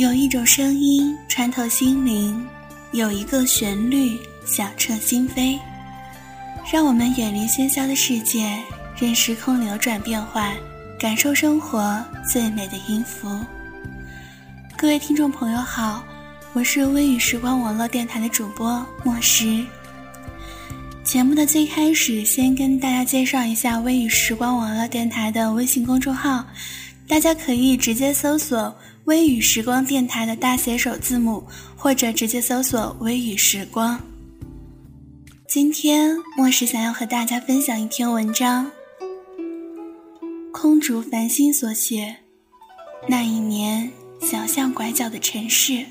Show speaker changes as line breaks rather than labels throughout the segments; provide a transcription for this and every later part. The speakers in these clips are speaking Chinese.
有一种声音穿透心灵，有一个旋律响彻心扉，让我们远离喧嚣的世界，任时空流转变换，感受生活最美的音符。各位听众朋友好，我是微雨时光网络电台的主播莫石。节目的最开始，先跟大家介绍一下微雨时光网络电台的微信公众号，大家可以直接搜索。微雨时光电台的大写首字母，或者直接搜索“微雨时光”。今天莫石想要和大家分享一篇文章，空竹繁星所写。那一年，小巷拐角的城市。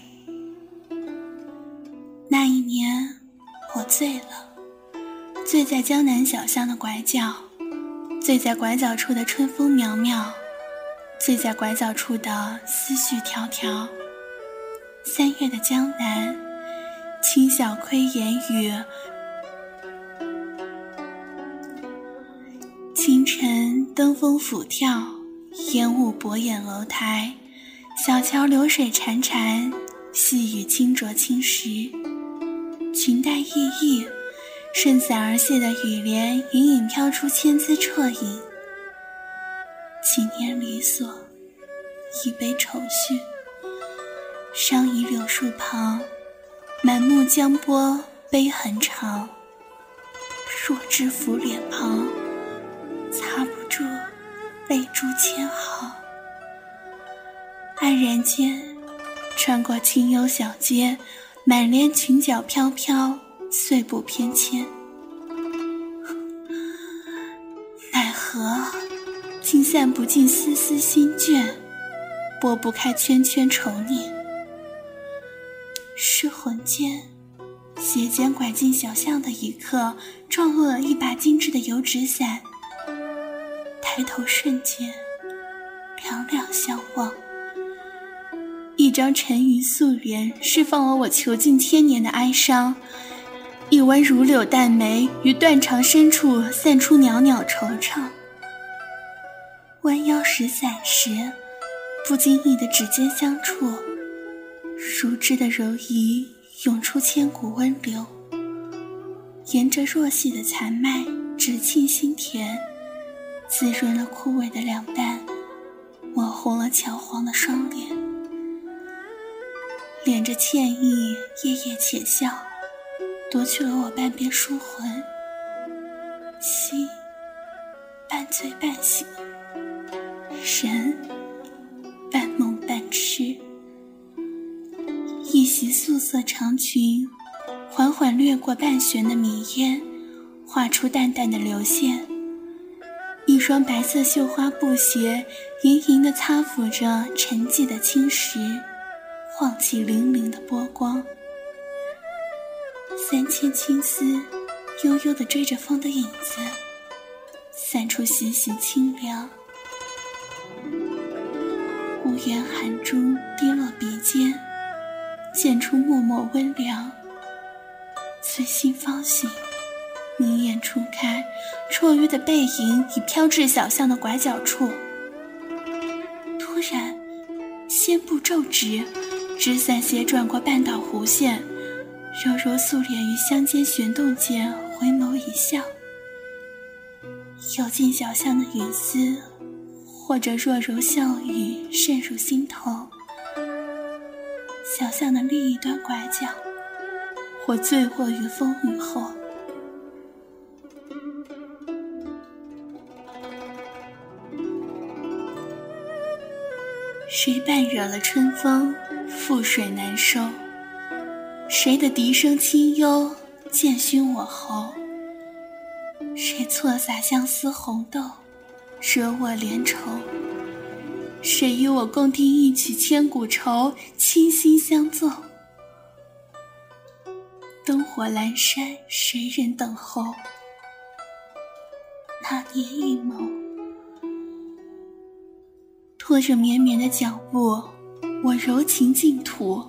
那一年，我醉了，醉在江南小巷的拐角，醉在拐角处的春风渺渺。醉在拐角处的思绪迢迢。三月的江南，轻小窥烟雨。清晨登峰俯眺，烟雾博眼楼台。小桥流水潺潺，细雨轻浊青石。裙带熠熠，顺伞而泻的雨帘，隐隐飘出千姿绰影。几年离索，一杯愁绪。伤倚柳树旁，满目江波悲痕长。弱枝拂脸庞，擦不住泪珠千行。黯然间，穿过清幽小街，满帘裙角飘飘，碎步翩跹。散不尽丝丝心倦，拨不开圈圈愁念。失魂间，斜肩拐进小巷的一刻，撞落了一把精致的油纸伞。抬头瞬间，两两相望。一张沉鱼素脸，释放了我囚禁千年的哀伤。一弯如柳淡眉，于断肠深处散出袅袅惆怅。弯腰拾伞时，不经意的指尖相触，如织的柔仪涌出千古温流。沿着弱细的残脉，直沁心田，滋润了枯萎的两淡，抹红了憔黄的双脸。敛着歉意，夜夜浅笑，夺去了我半边书魂，心半醉半醒。神半梦半痴，一袭素色长裙，缓缓掠过半悬的迷烟，画出淡淡的流线。一双白色绣花布鞋，盈盈地擦抚着沉寂的青石，晃起粼粼的波光。三千青丝，悠悠地追着风的影子，散出习习清凉。无言寒珠滴落鼻尖，溅出脉脉温凉。随心方醒，明眼初开，绰约的背影已飘至小巷的拐角处。突然，仙步骤直，纸伞斜转过半岛弧线，柔柔素脸于香间旋动间，回眸一笑。游进小巷的雨丝。或者若柔笑语渗入心头，小巷的另一端拐角，或醉卧于风雨后。谁伴惹了春风，覆水难收？谁的笛声清幽，渐熏我喉？谁错洒相思红豆？惹我怜愁，谁与我共听一曲千古愁？倾心相奏，灯火阑珊，谁人等候？那年一眸，拖着绵绵的脚步，我柔情净土。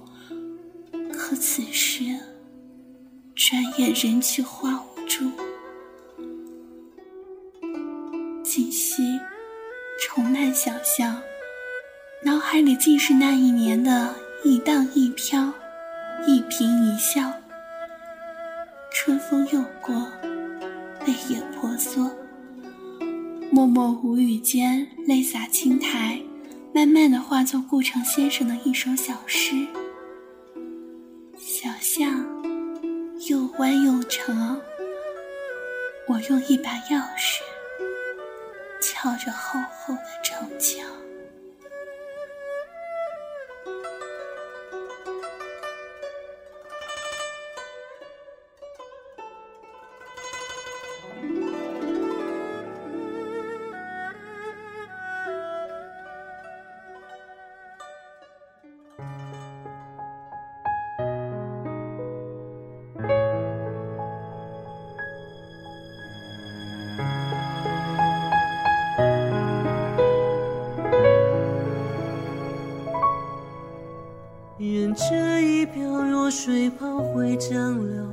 可此时，转眼人去花无踪。重漫小巷，脑海里尽是那一年的一荡一飘，一颦一笑。春风又过，泪眼婆娑。默默无语间，泪洒青苔，慢慢的化作顾城先生的一首小诗。小巷又弯又长，我用一把钥匙撬着厚厚的城墙。
愿这一瓢弱水泡会江流，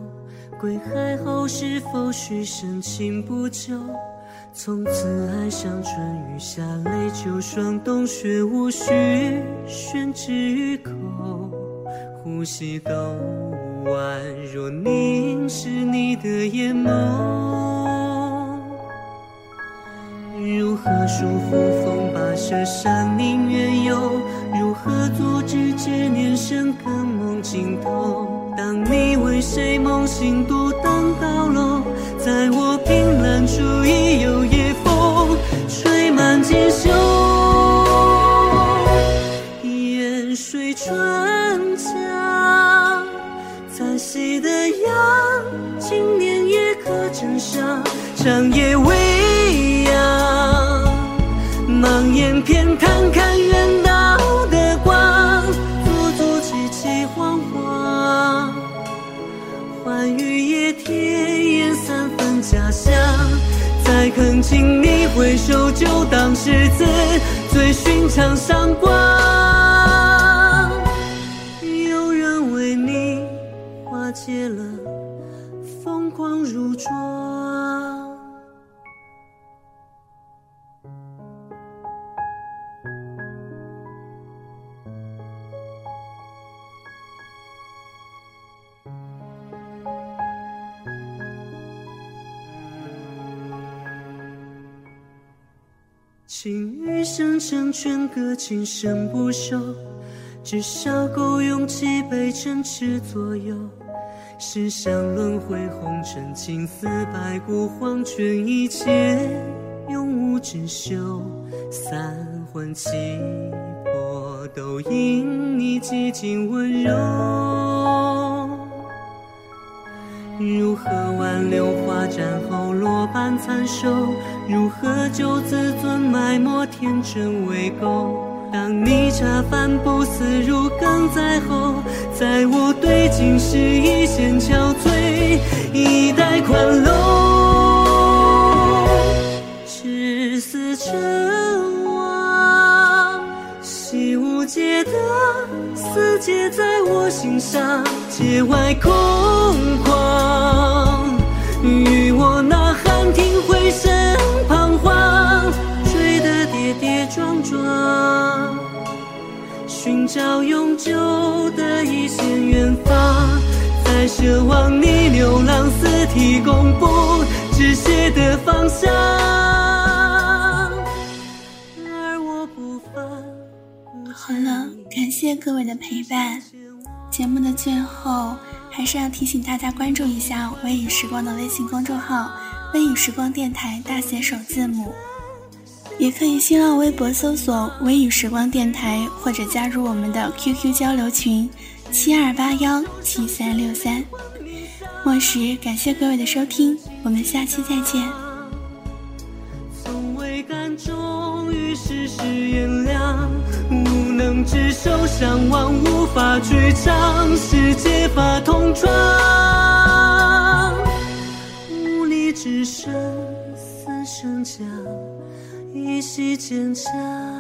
归海后是否许深情不救？从此爱上春雨夏泪秋霜冬雪无需宣之于口，呼吸都宛若凝视你的眼眸。如何束缚风跋涉山林远游？如何阻止十年深耕梦尽头？当你为谁梦醒独登高楼，在我凭栏处已有夜风吹满锦绣。烟水春江，再细的杨，今年也可枕上，长夜未央，茫眼偏看请你回首，就当是次最寻常闪光。有人为你化解了疯狂如妆。情欲深沉，劝歌情深不寿，至少够用几杯斟酌左右。世上轮回红尘，青丝白骨黄泉，一切永无止休。三魂七魄都因你几经温柔。如何挽留花绽后落瓣残收？如何救自尊埋没天真未够？当你茶饭不思如鲠在喉，在我对镜时一线憔悴，一代宽楼。至死成王，习无解的死结在我心上，界外空旷，与我呐喊听回声撞撞，寻找永久的一线远方，在奢望你流浪四体公布止血的方向，而我不凡。
好了，感谢各位的陪伴。节目的最后，还是要提醒大家关注一下“微雨时光”的微信公众号“微雨时光电台”大写首字母，也可以新浪微博搜索“微雨时光电台”，或者加入我们的 QQ 交流群七二八幺七三六三。末时，感谢各位的收听，我们下期再见。
从未敢终于世事炎凉，无能执手相望，无法去尝世界法同窗，无力只剩死生将，依稀蒹葭。